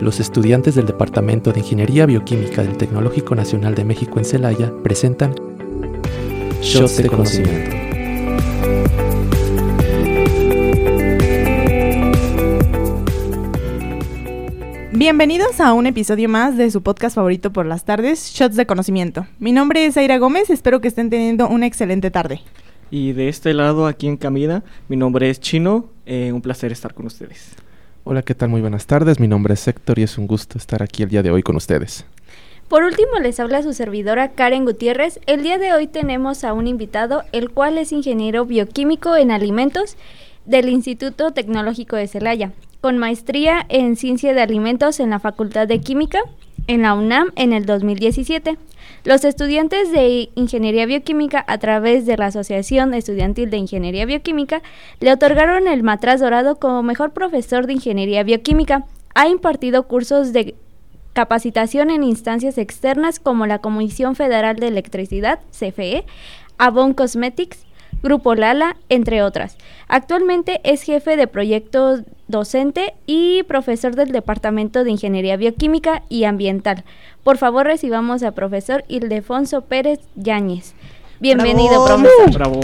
los estudiantes del Departamento de Ingeniería Bioquímica del Tecnológico Nacional de México en Celaya presentan Shots de Conocimiento. Bienvenidos a un episodio más de su podcast favorito por las tardes, Shots de Conocimiento. Mi nombre es Aira Gómez, espero que estén teniendo una excelente tarde. Y de este lado, aquí en Camida, mi nombre es Chino, eh, un placer estar con ustedes. Hola, ¿qué tal? Muy buenas tardes. Mi nombre es Héctor y es un gusto estar aquí el día de hoy con ustedes. Por último, les habla su servidora Karen Gutiérrez. El día de hoy tenemos a un invitado, el cual es ingeniero bioquímico en alimentos del Instituto Tecnológico de Celaya, con maestría en ciencia de alimentos en la Facultad de Química en la UNAM en el 2017. Los estudiantes de Ingeniería Bioquímica, a través de la Asociación Estudiantil de Ingeniería Bioquímica, le otorgaron el Matraz Dorado como mejor profesor de Ingeniería Bioquímica. Ha impartido cursos de capacitación en instancias externas como la Comisión Federal de Electricidad, CFE, Avon Cosmetics, Grupo Lala, entre otras. Actualmente es jefe de proyectos docente y profesor del Departamento de Ingeniería Bioquímica y Ambiental. Por favor, recibamos al profesor Ildefonso Pérez Yáñez. Bienvenido, profesor. Bravo.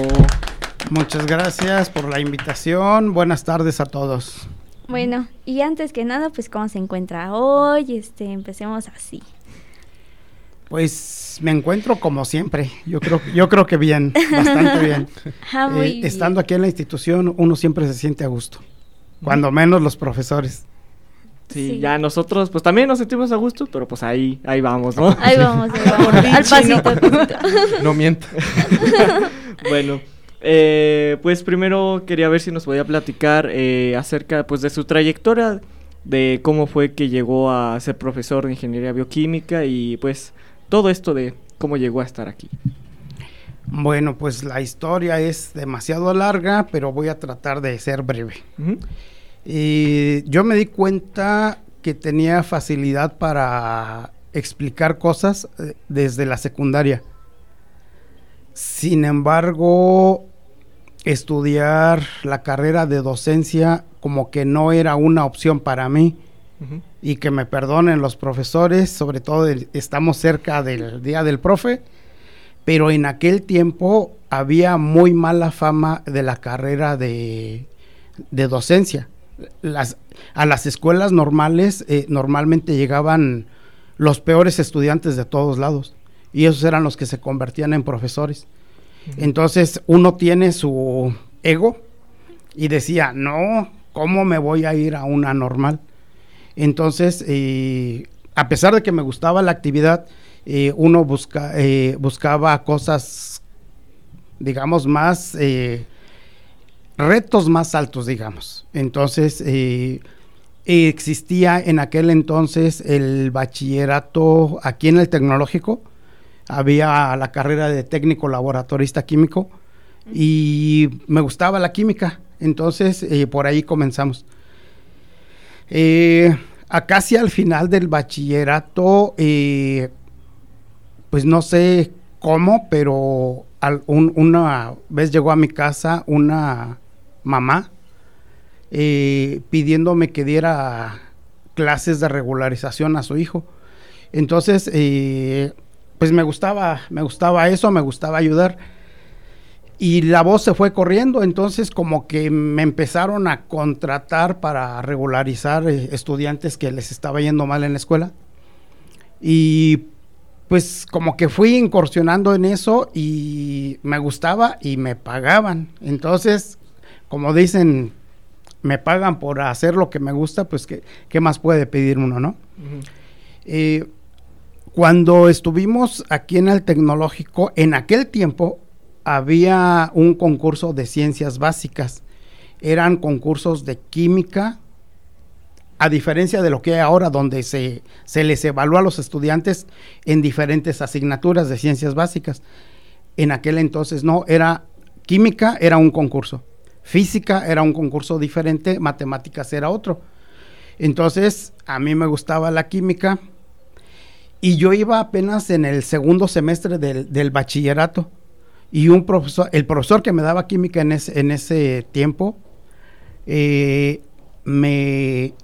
Muchas gracias por la invitación. Buenas tardes a todos. Bueno, y antes que nada, pues cómo se encuentra hoy, este, empecemos así. Pues me encuentro como siempre. Yo creo, yo creo que bien, bastante bien. Ah, muy Eh, bien. estando aquí en la institución, uno siempre se siente a gusto. Cuando menos los profesores. Sí, Sí. ya nosotros, pues también nos sentimos a gusto, pero pues ahí, ahí vamos, ¿no? Ahí vamos, ahí vamos. al pasito, al pasito. No mienta. bueno, eh, pues primero quería ver si nos podía platicar eh, acerca pues de su trayectoria, de cómo fue que llegó a ser profesor de ingeniería bioquímica y pues todo esto de cómo llegó a estar aquí. Bueno, pues la historia es demasiado larga, pero voy a tratar de ser breve. Ujú. Y yo me di cuenta que tenía facilidad para explicar cosas eh, desde la secundaria. Sin embargo, estudiar la carrera de docencia como que no era una opción para mí. Y que me perdonen los profesores, sobre todo el- estamos cerca del Día del Profe, pero en aquel tiempo había muy mala fama de la carrera de, de docencia. Las, a las escuelas normales eh, normalmente llegaban los peores estudiantes de todos lados y esos eran los que se convertían en profesores. Entonces uno tiene su ego y decía, no, ¿cómo me voy a ir a una normal? Entonces, eh, a pesar de que me gustaba la actividad, eh, uno busca, eh, buscaba cosas, digamos, más, eh, retos más altos, digamos. Entonces, eh, existía en aquel entonces el bachillerato aquí en el tecnológico, había la carrera de técnico laboratorista químico y me gustaba la química, entonces eh, por ahí comenzamos. Eh, a casi al final del bachillerato, pues no sé cómo, pero una vez llegó a mi casa una mamá eh, pidiéndome que diera clases de regularización a su hijo. Entonces, eh, pues me gustaba, me gustaba eso, me gustaba ayudar. Y la voz se fue corriendo, entonces como que me empezaron a contratar para regularizar eh, estudiantes que les estaba yendo mal en la escuela. Y pues como que fui incursionando en eso y me gustaba y me pagaban. Entonces, como dicen, me pagan por hacer lo que me gusta, pues qué, qué más puede pedir uno, ¿no? Eh, cuando estuvimos aquí en el tecnológico, en aquel tiempo había un concurso de ciencias básicas. Eran concursos de química, a diferencia de lo que hay ahora, donde se, se les evalúa a los estudiantes en diferentes asignaturas de ciencias básicas. En aquel entonces no, era química, era un concurso. Física era un concurso diferente, matemáticas era otro. Entonces, a mí me gustaba la química y yo iba apenas en el segundo semestre del, del bachillerato y un profesor, el profesor que me daba química en ese, en ese tiempo, eh, me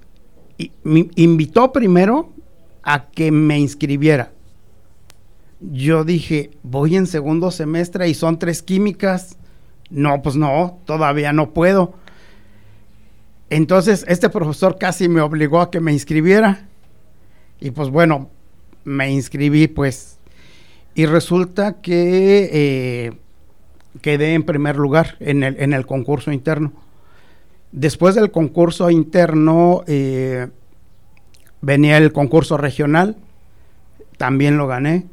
invitó primero a que me inscribiera. Yo dije, voy en segundo semestre y son tres químicas. No, pues no, todavía no puedo. Entonces, este profesor casi me obligó a que me inscribiera. Y pues bueno, me inscribí pues. Y resulta que eh, quedé en primer lugar en el, en el concurso interno. Después del concurso interno eh, venía el concurso regional, también lo gané.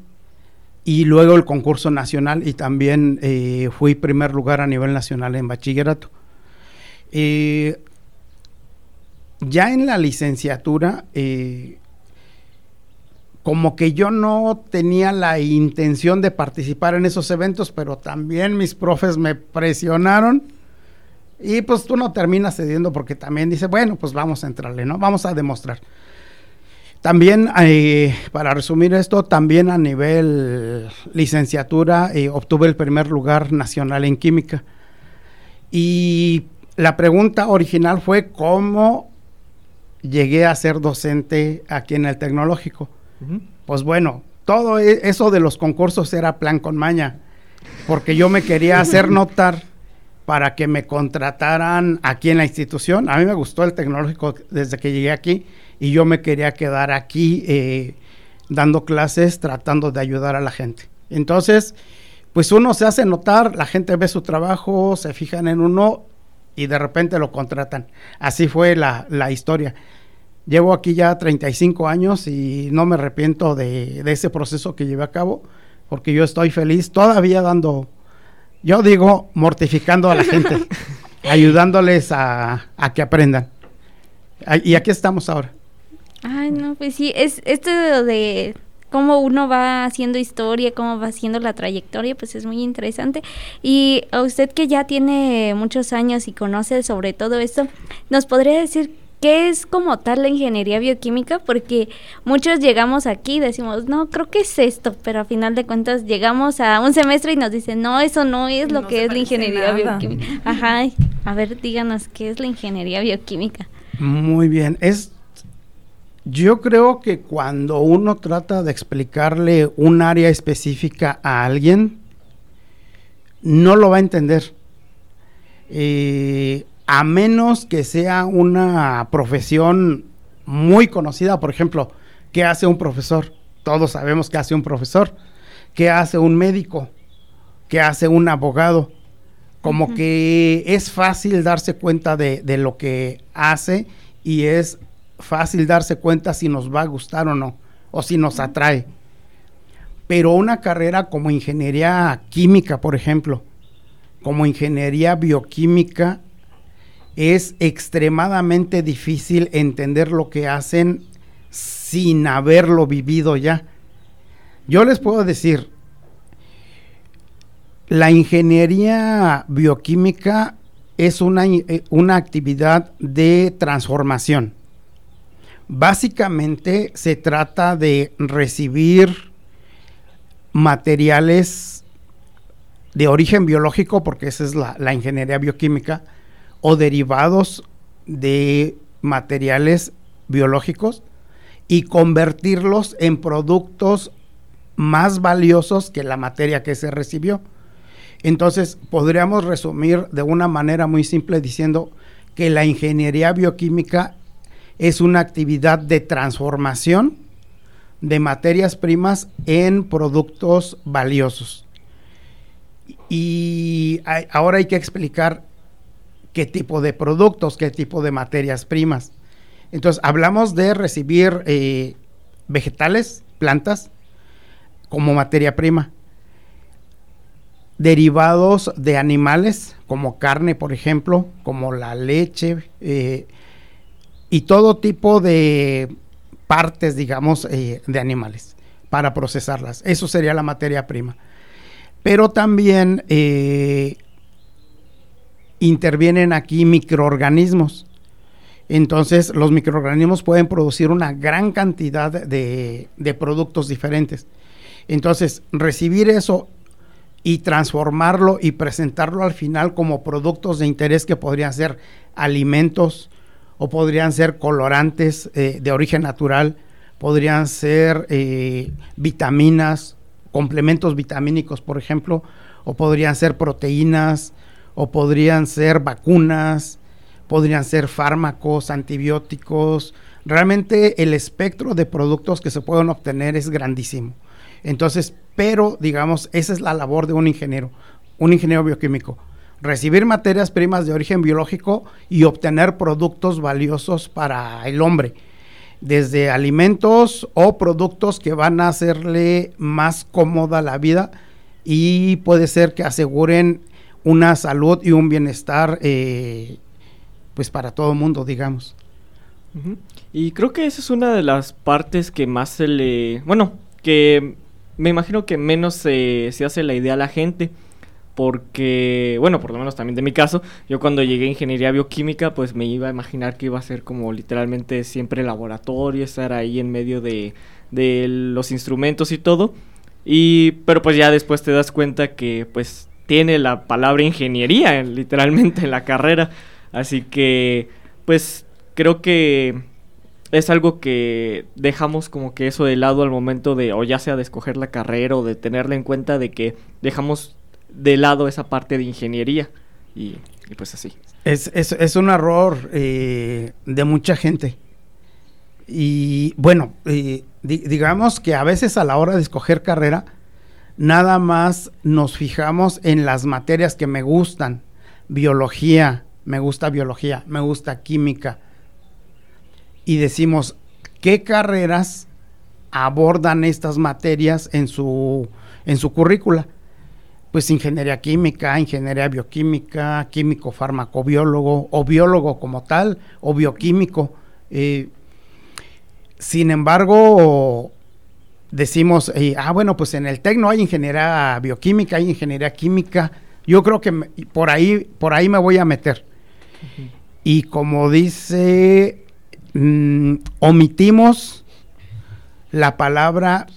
Y luego el concurso nacional y también eh, fui primer lugar a nivel nacional en bachillerato. Eh, ya en la licenciatura, como que yo no tenía la intención de participar en esos eventos, pero también mis profes me presionaron y pues tú no terminas cediendo porque también dice, bueno, pues vamos a entrarle, ¿no? Vamos a demostrar. También, eh, para resumir esto, también a nivel licenciatura eh, obtuve el primer lugar nacional en química. Y la pregunta original fue cómo llegué a ser docente aquí en el tecnológico. Pues bueno, todo e, eso de los concursos era plan con maña, porque yo me quería hacer notar para que me contrataran aquí en la institución. A mí me gustó el tecnológico desde que llegué aquí y yo me quería quedar aquí eh, dando clases, tratando de ayudar a la gente. Entonces, pues uno se hace notar, la gente ve su trabajo, se fijan en uno y de repente lo contratan. Así fue la, la historia. Llevo aquí ya 35 años y no me arrepiento de, ese proceso que llevé a cabo, porque yo estoy feliz todavía dando, yo digo, mortificando a la gente, ayudándoles a, que aprendan. Y aquí estamos ahora. Ay, no, pues sí, es esto de cómo uno va haciendo historia, cómo va haciendo la trayectoria, pues es muy interesante. Y a usted que ya tiene muchos años y conoce sobre todo esto, ¿nos podría decir ¿qué es como tal la ingeniería bioquímica? Porque muchos llegamos aquí y decimos, no, creo que es esto, pero a final de cuentas llegamos a un semestre y nos dicen, no, eso no es lo que es la ingeniería bioquímica. Ajá, a ver, díganos, ¿qué es la ingeniería bioquímica? Muy bien, es... Yo creo que cuando uno trata de explicarle un área específica a alguien, no lo va a entender. Eh, a menos que sea una profesión muy conocida, por ejemplo, ¿qué hace un profesor? Todos sabemos qué hace un profesor, qué hace un médico, qué hace un abogado. Como que es fácil darse cuenta de, de lo que hace y es fácil darse cuenta si nos va a gustar o no, o si nos atrae. Pero una carrera como ingeniería química, por ejemplo, como ingeniería bioquímica, es extremadamente difícil entender lo que hacen sin haberlo vivido ya. Yo les puedo decir, la ingeniería bioquímica es una, eh, una actividad de transformación. Básicamente se trata de recibir materiales de origen biológico, porque esa es la, la ingeniería bioquímica, o derivados de materiales biológicos y convertirlos en productos más valiosos que la materia que se recibió. Entonces, podríamos resumir de una manera muy simple diciendo que la ingeniería bioquímica es una actividad de transformación de materias primas en productos valiosos. Y ahora hay que explicar qué tipo de productos, qué tipo de materias primas. Entonces, hablamos de recibir eh, vegetales, plantas, como materia prima. Derivados de animales, como carne, por ejemplo, como la leche, eh, y todo tipo de partes, digamos, eh, de animales para procesarlas. Eso sería la materia prima. Pero también intervienen aquí microorganismos. Entonces, los microorganismos pueden producir una gran cantidad de, productos diferentes. Entonces, recibir eso y transformarlo y presentarlo al final como productos de interés que podrían ser alimentos o podrían ser colorantes eh, de origen natural, podrían ser eh, vitaminas, complementos vitamínicos, por ejemplo, o podrían ser proteínas, o podrían ser vacunas, podrían ser fármacos, antibióticos. Realmente el espectro de productos que se pueden obtener es grandísimo. Entonces, pero digamos, esa es la labor de un ingeniero, un ingeniero bioquímico. Recibir materias primas de origen biológico y obtener productos valiosos para el hombre, desde alimentos o productos que van a hacerle más cómoda la vida y puede ser que aseguren una salud y un bienestar eh, pues para todo el mundo, digamos. Y creo que esa es una de las partes que más se le... Bueno, que me imagino que menos se, se hace la idea a la gente porque, bueno, por lo menos también de mi caso, yo cuando llegué a ingeniería bioquímica, pues me iba a imaginar que iba a ser como literalmente siempre laboratorio, estar ahí en medio de, de los instrumentos y todo. Y, pero pues ya después te das cuenta que pues tiene la palabra ingeniería literalmente en la carrera. Así que, pues creo que es algo que dejamos como que eso de lado al momento de, o ya sea de escoger la carrera o de tenerla en cuenta de que dejamos de lado esa parte de ingeniería. Y, pues así. Es, es, un error eh, de mucha gente. Y bueno, eh, digamos que a veces a la hora de escoger carrera, nada más nos fijamos en las materias que me gustan. Biología, me gusta biología, me gusta química. Y decimos, ¿qué carreras abordan estas materias en su, en su currícula? Pues ingeniería química, ingeniería bioquímica, químico farmacobiólogo o biólogo como tal, o bioquímico. Eh, sin embargo, decimos, eh, ah, bueno, pues en el Tecno hay ingeniería bioquímica, hay ingeniería química. Yo creo que por ahí, por ahí me voy a meter. Y como dice, mm, omitimos la palabra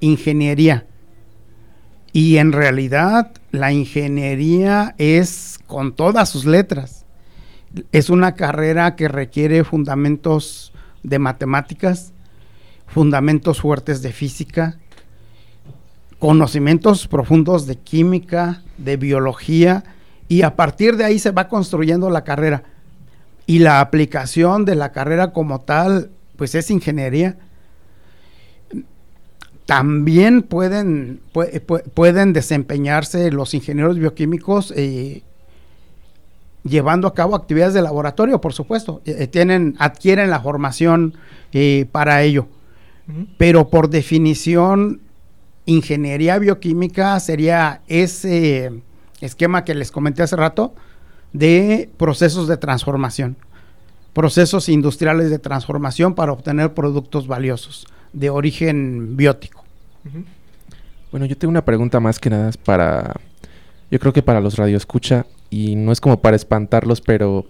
ingeniería. Y en realidad la ingeniería es con todas sus letras. Es una carrera que requiere fundamentos de matemáticas, fundamentos fuertes de física, conocimientos profundos de química, de biología, y a partir de ahí se va construyendo la carrera. Y la aplicación de la carrera como tal, pues es ingeniería. También pueden, pueden desempeñarse los ingenieros bioquímicos eh, llevando a cabo actividades de laboratorio, por supuesto. Eh, eh, tienen, adquieren la formación para ello. Pero por definición, ingeniería bioquímica sería ese esquema que les comenté hace rato de procesos de transformación, procesos industriales de transformación para obtener productos valiosos de origen biótico. Bueno, yo tengo una pregunta más que nada para, yo creo que para los radioescucha y no es como para espantarlos, pero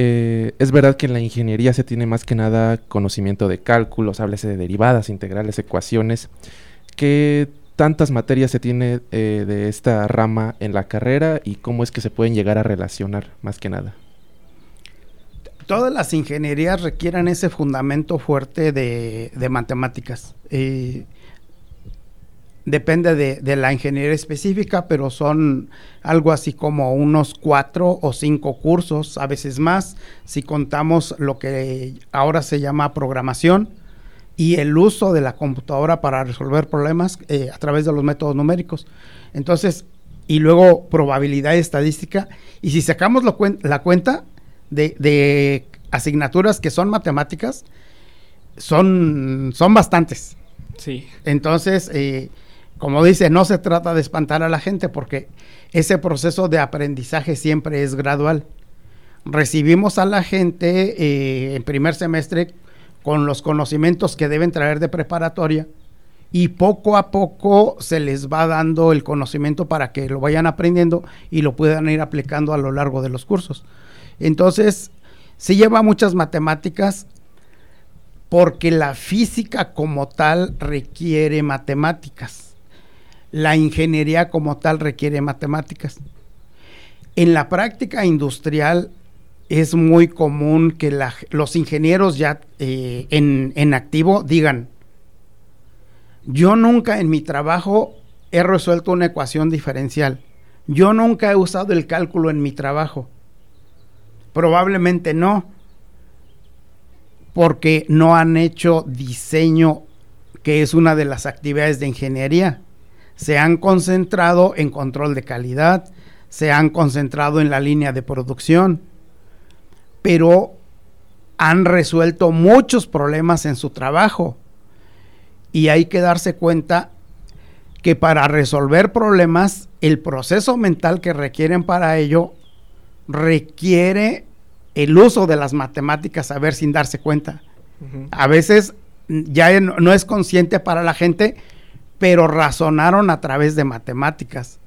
eh, es verdad que en la ingeniería se tiene más que nada conocimiento de cálculos, háblese de derivadas, integrales, ecuaciones. ¿Qué tantas materias se tiene eh, de esta rama en la carrera y cómo es que se pueden llegar a relacionar más que nada? Todas las ingenierías requieren ese fundamento fuerte de, matemáticas. Eh, depende de, la ingeniería específica, pero son algo así como unos cuatro o cinco cursos, a veces más, si contamos lo que ahora se llama programación y el uso de la computadora para resolver problemas eh, a través de los métodos numéricos. Entonces, y luego probabilidad y estadística, y si sacamos la cuenta de, asignaturas que son matemáticas, son, son bastantes. Sí. Entonces, eh, como dice, no se trata de espantar a la gente porque ese proceso de aprendizaje siempre es gradual. Recibimos a la gente eh, en primer semestre con los conocimientos que deben traer de preparatoria y poco a poco se les va dando el conocimiento para que lo vayan aprendiendo y lo puedan ir aplicando a lo largo de los cursos. Entonces, se lleva muchas matemáticas porque la física como tal requiere matemáticas la ingeniería como tal requiere matemáticas. En la práctica industrial, es muy común que los ingenieros ya eh, en, en activo digan, yo nunca en mi trabajo he resuelto una ecuación diferencial. Yo nunca he usado el cálculo en mi trabajo. Probablemente no, porque no han hecho diseño, que es una de las actividades de ingeniería. Se han concentrado en control de calidad, se han concentrado en la línea de producción, pero han resuelto muchos problemas en su trabajo. Y hay que darse cuenta que para resolver problemas, el proceso mental que requieren para ello requiere el uso de las matemáticas a ver sin darse cuenta. A veces ya no es consciente para la gente, pero razonaron a través de matemáticas.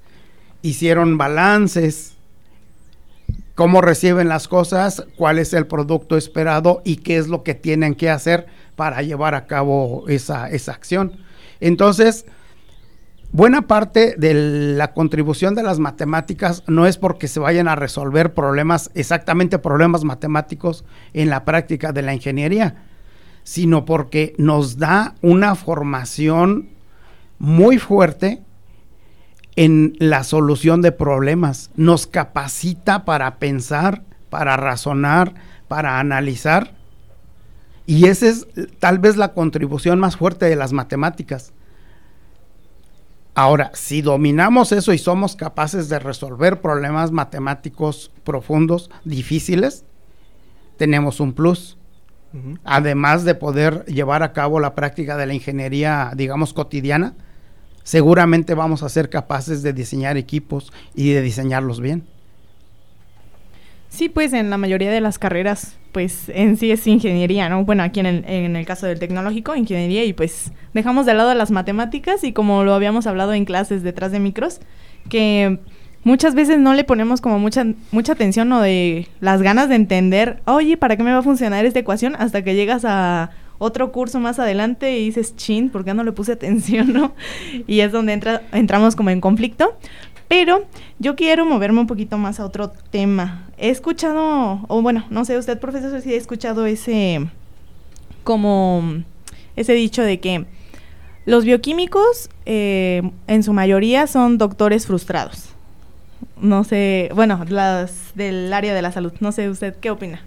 Hicieron balances, cómo reciben las cosas, cuál es el producto esperado y qué es lo que tienen que hacer para llevar a cabo esa, esa acción. Entonces, Buena parte de la contribución de las matemáticas no es porque se vayan a resolver problemas, exactamente problemas matemáticos en la práctica de la ingeniería, sino porque nos da una formación muy fuerte en la solución de problemas, nos capacita para pensar, para razonar, para analizar, y esa es tal vez la contribución más fuerte de las matemáticas. Ahora, si dominamos eso y somos capaces de resolver problemas matemáticos profundos, difíciles, tenemos un plus. Además de poder llevar a cabo la práctica de la ingeniería, digamos, cotidiana, seguramente vamos a ser capaces de diseñar equipos y de diseñarlos bien. Sí, pues en la mayoría de las carreras, pues en sí es ingeniería, ¿no? Bueno, aquí en el, en el caso del tecnológico, ingeniería, y pues dejamos de lado las matemáticas y como lo habíamos hablado en clases detrás de micros, que muchas veces no le ponemos como mucha, mucha atención o de las ganas de entender, oye, ¿para qué me va a funcionar esta ecuación? Hasta que llegas a otro curso más adelante y dices, chin, ¿por qué no le puse atención, no? Y es donde entra, entramos como en conflicto. Pero yo quiero moverme un poquito más a otro tema. He escuchado, o bueno, no sé, usted profesor, si ha escuchado ese, como, ese dicho de que los bioquímicos eh, en su mayoría son doctores frustrados. No sé, bueno, las del área de la salud. No sé, usted, ¿qué opina?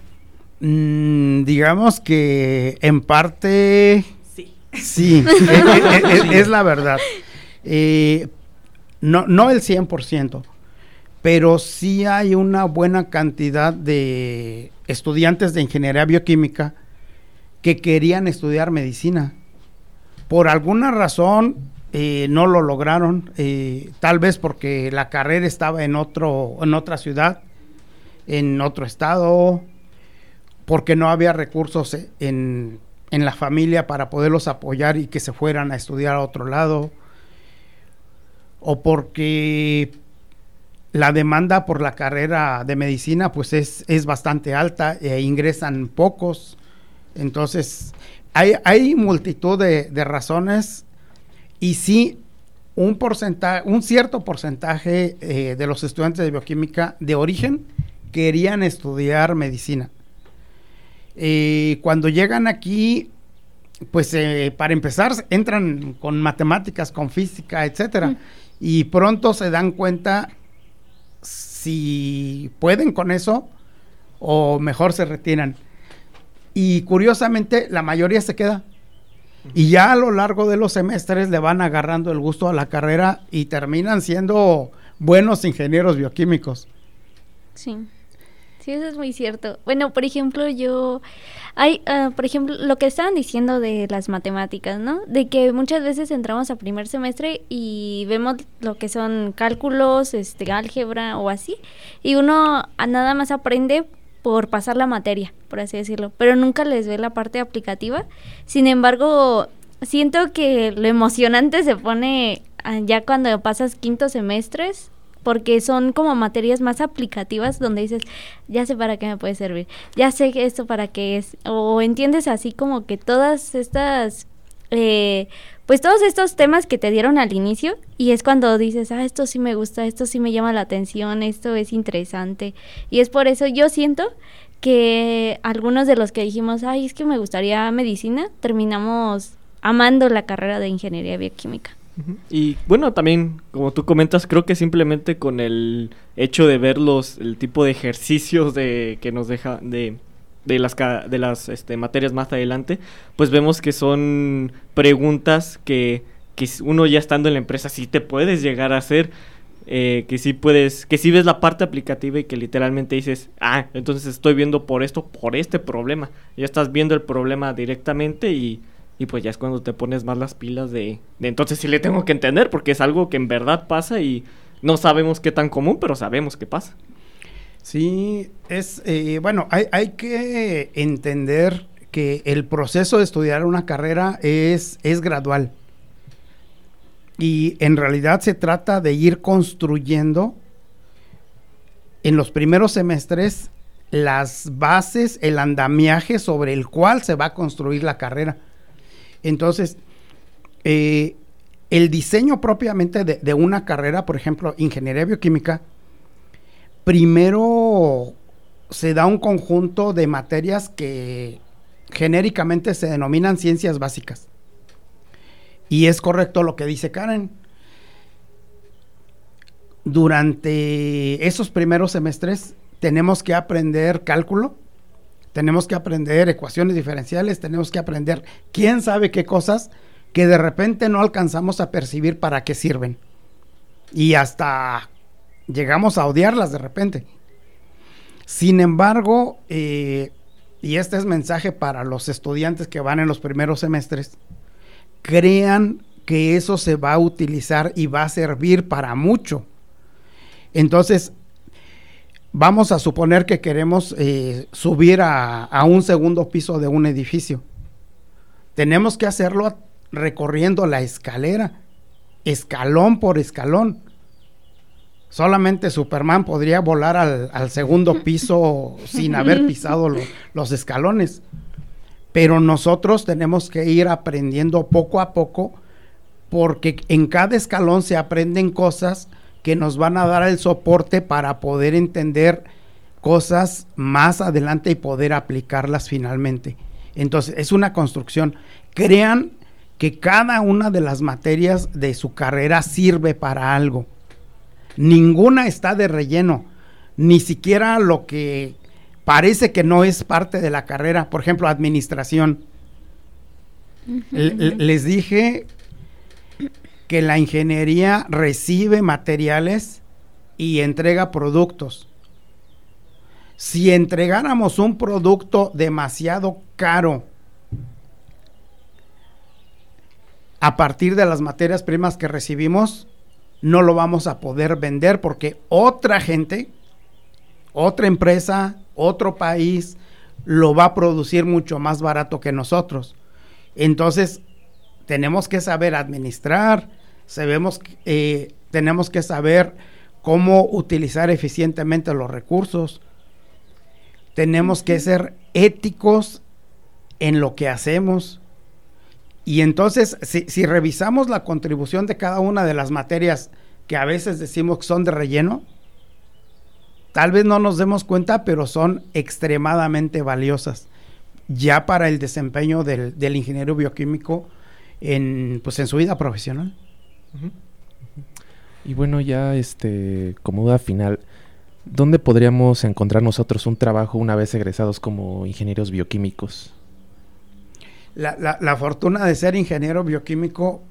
Mm, digamos que en parte... Sí. Sí, es, la verdad. Eh, no, no el 100%, pero sí hay una buena cantidad de estudiantes de ingeniería bioquímica que querían estudiar medicina. Por alguna razón eh, no lo lograron, eh, tal vez porque la carrera estaba en, otro, en otra ciudad, en otro estado, porque no había recursos en, en la familia para poderlos apoyar y que se fueran a estudiar a otro lado o porque la demanda por la carrera de medicina pues es, es bastante alta e ingresan pocos. Entonces, hay, hay multitud de, razones y sí un porcentaje, un cierto porcentaje eh, de los estudiantes de bioquímica de origen querían estudiar medicina. Eh, cuando llegan aquí, pues eh, para empezar entran con matemáticas, con física, etcétera y pronto se dan cuenta si pueden con eso o mejor se retiran. Y curiosamente la mayoría se queda. Y ya a lo largo de los semestres le van agarrando el gusto a la carrera y terminan siendo buenos ingenieros bioquímicos. Sí. Sí, eso es muy cierto. Bueno, por ejemplo, yo hay, ah, por ejemplo, lo que estaban diciendo de las matemáticas, ¿no? De que muchas veces entramos a primer semestre y vemos lo que son cálculos, este, álgebra o así, y uno nada más aprende por pasar la materia, por así decirlo, pero nunca les ve la parte aplicativa. Sin embargo, siento que lo emocionante se pone ah, ya cuando pasas quinto semestres porque son como materias más aplicativas donde dices, ya sé para qué me puede servir, ya sé esto para qué es, o entiendes así como que todas estas, eh, pues todos estos temas que te dieron al inicio y es cuando dices, ah, esto sí me gusta, esto sí me llama la atención, esto es interesante y es por eso yo siento que algunos de los que dijimos, ay, es que me gustaría medicina, terminamos amando la carrera de ingeniería bioquímica. Y bueno, también, como tú comentas, creo que simplemente con el hecho de ver los, el tipo de ejercicios de, que nos deja de, de las, de las este, materias más adelante, pues vemos que son preguntas que, que uno ya estando en la empresa sí te puedes llegar a hacer. Eh, que sí puedes, que sí ves la parte aplicativa y que literalmente dices, ah, entonces estoy viendo por esto, por este problema. Ya estás viendo el problema directamente y, y pues ya es cuando te pones más las pilas de, entonces sí le tengo que entender porque es algo que en verdad pasa y no sabemos qué tan común, pero sabemos qué pasa. Sí, es, eh, bueno, hay, hay, que entender que el proceso de estudiar una carrera es, es gradual. Y en realidad se trata de ir construyendo en los primeros semestres las bases, el andamiaje sobre el cual se va a construir la carrera. Entonces, eh, el diseño propiamente de, de, una carrera, por ejemplo, ingeniería bioquímica, primero se da un conjunto de materias que genéricamente se denominan ciencias básicas. Y es correcto lo que dice Karen. Durante esos primeros semestres tenemos que aprender cálculo, tenemos que aprender ecuaciones diferenciales, tenemos que aprender quién sabe qué cosas que de repente no alcanzamos a percibir para qué sirven. Y hasta llegamos a odiarlas de repente. Sin embargo, eh, y este es mensaje para los estudiantes que van en los primeros semestres, crean que eso se va a utilizar y va a servir para mucho. Entonces, vamos a suponer que queremos eh, subir a, a, un segundo piso de un edificio. Tenemos que hacerlo recorriendo la escalera, escalón por escalón. Solamente Superman podría volar al, al segundo piso sin haber pisado lo, los escalones. Pero nosotros tenemos que ir aprendiendo poco a poco porque en cada escalón se aprenden cosas que nos van a dar el soporte para poder entender cosas más adelante y poder aplicarlas finalmente. Entonces, es una construcción. Crean que cada una de las materias de su carrera sirve para algo. Ninguna está de relleno, ni siquiera lo que parece que no es parte de la carrera, por ejemplo, administración. Uh -huh. Les dije que la ingeniería recibe materiales y entrega productos. Si entregáramos un producto demasiado caro a partir de las materias primas que recibimos, no lo vamos a poder vender porque otra gente, otra empresa, otro país lo va a producir mucho más barato que nosotros. Entonces, tenemos que saber administrar, sabemos, eh, tenemos que saber cómo utilizar eficientemente los recursos, tenemos que ser éticos en lo que hacemos. Y entonces, si, revisamos la contribución de cada una de las materias que a veces decimos que son de relleno, tal vez no nos demos cuenta, pero son extremadamente valiosas ya para el desempeño del ingeniero bioquímico en, pues, en su vida profesional. Uh -huh. Y bueno, ya este, como duda final, ¿dónde podríamos encontrar nosotros un trabajo una vez egresados como ingenieros bioquímicos? La, la, la, fortuna de ser ingeniero bioquímico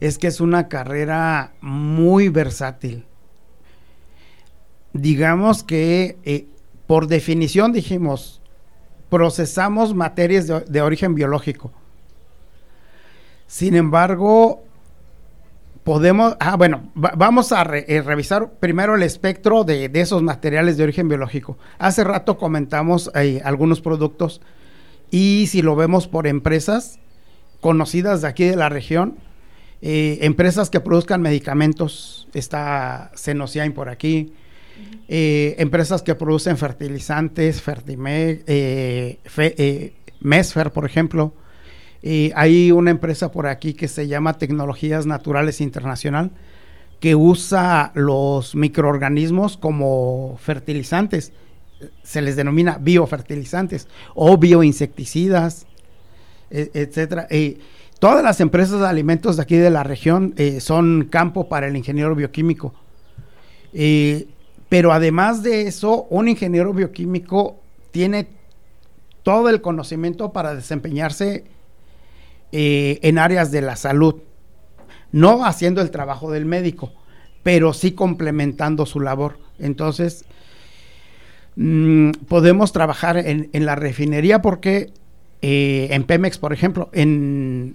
es que es una carrera muy versátil. Digamos que eh, por definición dijimos, procesamos materias de, de origen biológico. Sin embargo, podemos, ah, bueno, va, vamos a re, eh, revisar primero el espectro de, de, esos materiales de origen biológico. Hace rato comentamos eh, algunos productos y si lo vemos por empresas conocidas de aquí de la región, eh, empresas que produzcan medicamentos, está Senociain por aquí, eh, empresas que producen fertilizantes, eh, fe, Mesfer, por ejemplo. Hay una empresa por aquí que se llama Tecnologías Naturales Internacional, que usa los microorganismos como fertilizantes se les denomina biofertilizantes o bioinsecticidas, e, etcétera. todas las empresas de alimentos de aquí de la región eh, son campo para el ingeniero bioquímico. pero además de eso, un ingeniero bioquímico tiene todo el conocimiento para desempeñarse eh, en áreas de la salud, no haciendo el trabajo del médico, pero sí complementando su labor. Entonces, mm, podemos trabajar en, la refinería porque eh, en Pemex, por ejemplo, en,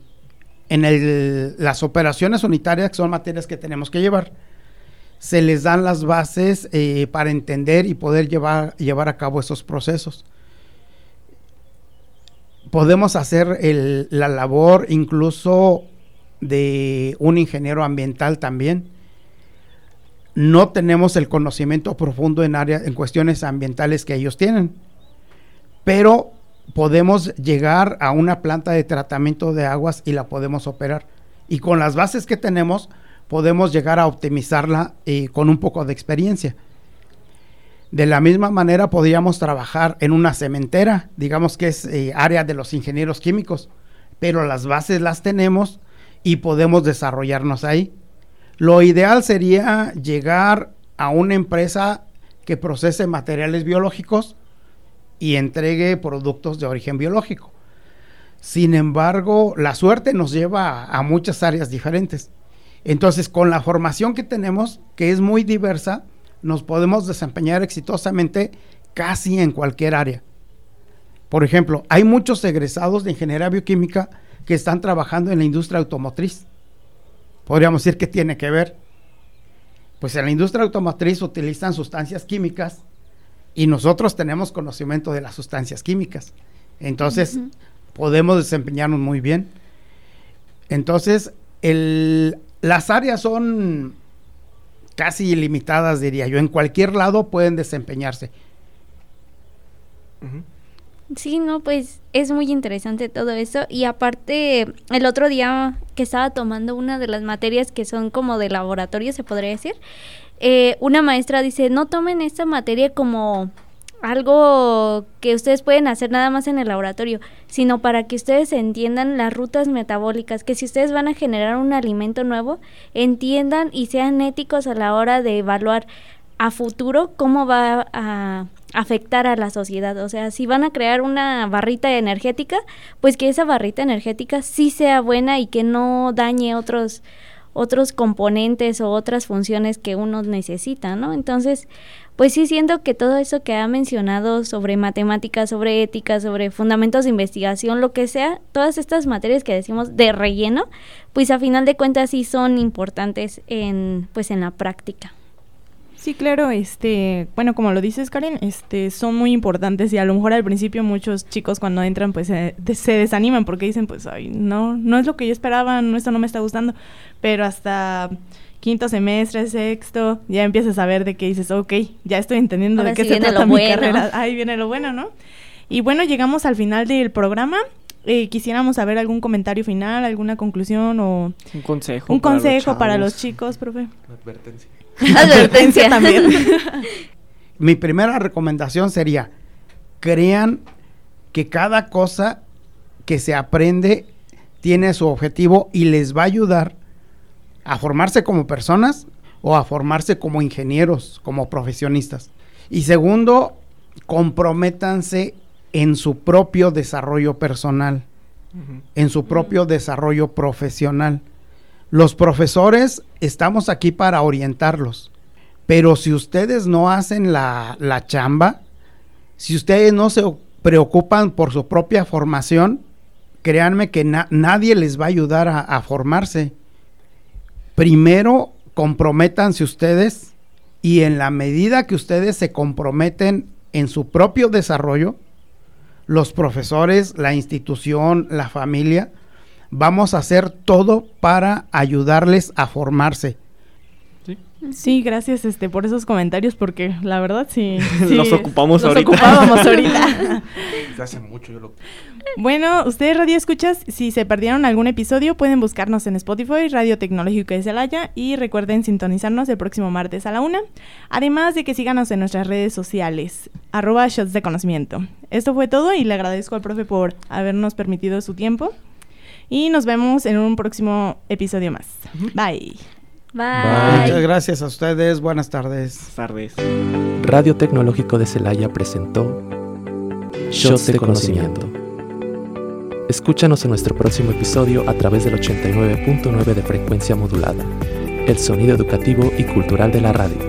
las operaciones unitarias, que son materias que tenemos que llevar, se les dan las bases eh, para entender y poder llevar, llevar a cabo esos procesos podemos hacer la labor incluso de un ingeniero ambiental también. No tenemos el conocimiento profundo en áreas, en cuestiones ambientales que ellos tienen, pero podemos llegar a una planta de tratamiento de aguas y la podemos operar. Y con las bases que tenemos, podemos llegar a optimizarla eh, con un poco de experiencia. De la misma manera podríamos trabajar en una cementera, digamos que es eh, área de los ingenieros químicos, pero las bases las tenemos y podemos desarrollarnos ahí. Lo ideal sería llegar a una empresa que procese materiales biológicos y entregue productos de origen biológico. Sin embargo, la suerte nos lleva a, a muchas áreas diferentes. Entonces, con la formación que tenemos, que es muy diversa, nos podemos desempeñar exitosamente casi en cualquier área. Por ejemplo, hay muchos egresados de ingeniería bioquímica que están trabajando en la industria automotriz. Podríamos decir que tiene que ver. Pues en la industria automotriz utilizan sustancias químicas y nosotros tenemos conocimiento de las sustancias químicas. Entonces, podemos desempeñarnos muy bien. Entonces, las áreas son casi ilimitadas, diría yo. En cualquier lado pueden desempeñarse. Sí, no, pues es muy interesante todo eso. Y aparte, el otro día que estaba tomando una de las materias que son como de laboratorio, se podría decir, eh, una maestra dice, no tomen esta materia como algo que ustedes pueden hacer nada más en el laboratorio, sino para que ustedes entiendan las rutas metabólicas, que si ustedes van a generar un alimento nuevo, entiendan y sean éticos a la hora de evaluar a futuro cómo va a afectar a la sociedad. O sea, si van a crear una barrita energética, pues que esa barrita energética sí sea buena y que no dañe otros otros componentes o otras funciones que uno necesita, ¿no? Entonces, pues sí siento que todo eso que ha mencionado sobre matemáticas, sobre ética, sobre fundamentos de investigación, lo que sea, todas estas materias que decimos de relleno, pues a final de cuentas sí son importantes en pues en la práctica. Sí, claro, este, bueno, como lo dices Karen, este, son muy importantes y a lo mejor al principio muchos chicos cuando entran pues se desaniman porque dicen pues, ay, no, no es lo que yo esperaba, no, esto no me está gustando, pero hasta quinto semestre, sexto, ya empiezas a ver de qué dices, ok, ya estoy entendiendo de qué se trata mi carrera. Ahí viene lo bueno, ¿no? Y bueno, llegamos al final del programa. Eh, quisiéramos saber algún comentario final, alguna conclusión o... Un consejo. Un consejo para los, chicos, profe. Advertencia. Advertencia también. Mi primera recomendación sería, crean que cada cosa que se aprende tiene su objetivo y les va a ayudar a formarse como personas o a formarse como ingenieros, como profesionistas. Y segundo, comprométanse en su propio desarrollo personal, en su propio desarrollo profesional. Los profesores estamos aquí para orientarlos, pero si ustedes no hacen la, chamba, si ustedes no se preocupan por su propia formación, créanme que nadie les va a ayudar a formarse. Primero comprométanse ustedes y en la medida que ustedes se comprometen en su propio desarrollo, los profesores, la institución, la familia, vamos a hacer todo para ayudarles a formarse. Sí, gracias este por esos comentarios porque la verdad sí, sí Los ocupamos los ahorita. ocupábamos ahorita. Hace mucho yo lo... Bueno, ustedes Radio Escuchas, si se perdieron algún episodio, pueden buscarnos en Spotify, Radio Tecnológico de Celaya, y recuerden sintonizarnos el próximo martes a la una. Además de que síganos en nuestras redes sociales, arroba shots de conocimiento. Esto fue todo y le agradezco al profe por habernos permitido su tiempo. Y nos vemos en un próximo episodio más. Bye. Bye. Muchas gracias a ustedes. Buenas tardes. Buenas tardes. Radio Tecnológico de Celaya presentó Shots de Conocimiento. Escúchanos en nuestro próximo episodio a través del 89.9 de frecuencia modulada, el sonido educativo y cultural de la radio.